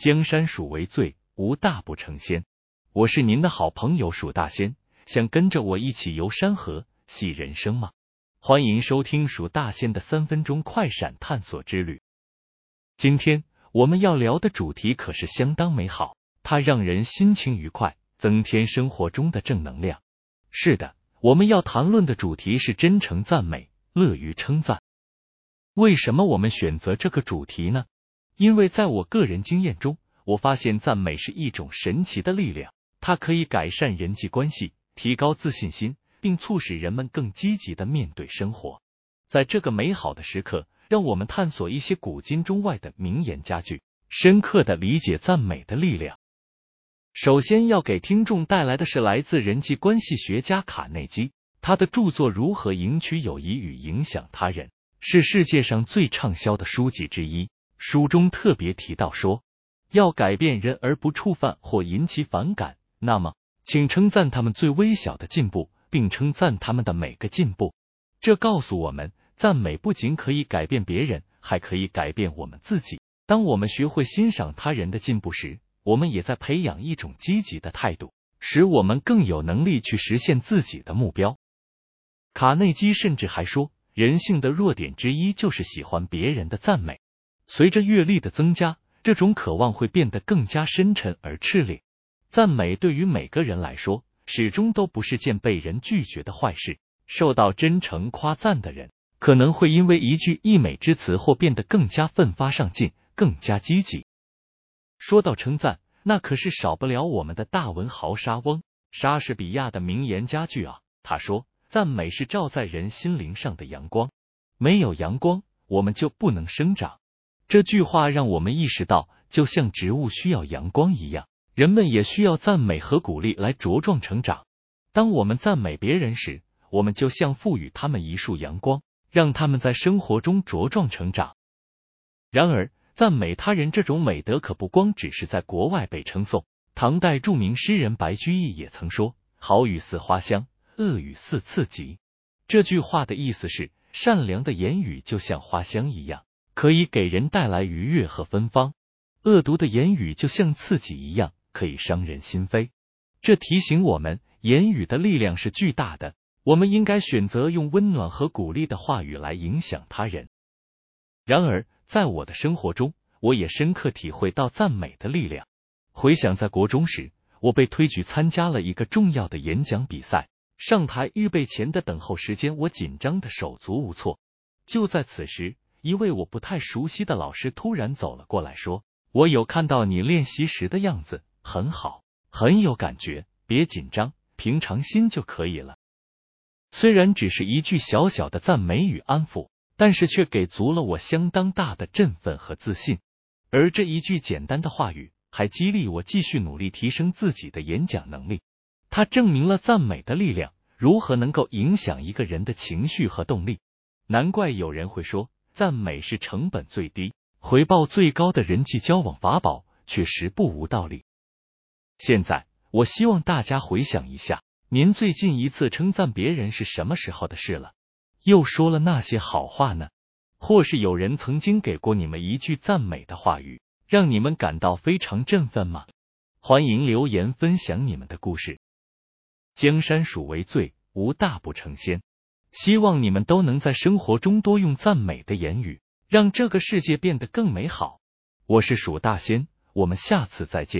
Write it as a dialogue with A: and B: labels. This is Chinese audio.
A: 江山属为最，无大不成仙。我是您的好朋友蜀大仙，想跟着我一起游山河、戏人生吗？欢迎收听蜀大仙的三分钟快闪探索之旅。今天我们要聊的主题可是相当美好，它让人心情愉快，增添生活中的正能量。是的，我们要谈论的主题是真诚赞美，乐于称赞。为什么我们选择这个主题呢？因为在我个人经验中，我发现赞美是一种神奇的力量，它可以改善人际关系，提高自信心，并促使人们更积极的面对生活。在这个美好的时刻，让我们探索一些古今中外的名言佳句，深刻的理解赞美的力量。首先要给听众带来的是来自人际关系学家卡内基，他的著作《如何赢取友谊与影响他人》。是世界上最畅销的书籍之一。书中特别提到说，要改变人而不触犯或引起反感，那么请称赞他们最微小的进步，并称赞他们的每个进步。这告诉我们，赞美不仅可以改变别人，还可以改变我们自己。当我们学会欣赏他人的进步时，我们也在培养一种积极的态度，使我们更有能力去实现自己的目标。卡内基甚至还说。人性的弱点之一就是喜欢别人的赞美。随着阅历的增加，这种渴望会变得更加深沉而炽烈。赞美对于每个人来说，始终都不是件被人拒绝的坏事。受到真诚夸赞的人，可能会因为一句溢美之词或变得更加奋发上进，更加积极。说到称赞，那可是少不了我们的大文豪莎翁莎士比亚的名言佳句啊。他说。赞美是照在人心灵上的阳光，没有阳光，我们就不能生长。这句话让我们意识到，就像植物需要阳光一样，人们也需要赞美和鼓励来茁壮成长。当我们赞美别人时，我们就像赋予他们一束阳光，让他们在生活中茁壮成长。然而，赞美他人这种美德可不光只是在国外被称颂。唐代著名诗人白居易也曾说：“好语似花香。”恶语似刺棘。这句话的意思是，善良的言语就像花香一样，可以给人带来愉悦和芬芳；恶毒的言语就像刺激一样，可以伤人心扉。这提醒我们，言语的力量是巨大的，我们应该选择用温暖和鼓励的话语来影响他人。然而，在我的生活中，我也深刻体会到赞美的力量。回想在国中时，我被推举参加了一个重要的演讲比赛。上台预备前的等候时间，我紧张的手足无措。就在此时，一位我不太熟悉的老师突然走了过来，说：“我有看到你练习时的样子，很好，很有感觉，别紧张，平常心就可以了。”虽然只是一句小小的赞美与安抚，但是却给足了我相当大的振奋和自信。而这一句简单的话语，还激励我继续努力提升自己的演讲能力。它证明了赞美的力量如何能够影响一个人的情绪和动力。难怪有人会说，赞美是成本最低、回报最高的人际交往法宝，确实不无道理。现在，我希望大家回想一下，您最近一次称赞别人是什么时候的事了？又说了那些好话呢？或是有人曾经给过你们一句赞美的话语，让你们感到非常振奋吗？欢迎留言分享你们的故事。江山属为最，无大不成仙。希望你们都能在生活中多用赞美的言语，让这个世界变得更美好。我是蜀大仙，我们下次再见。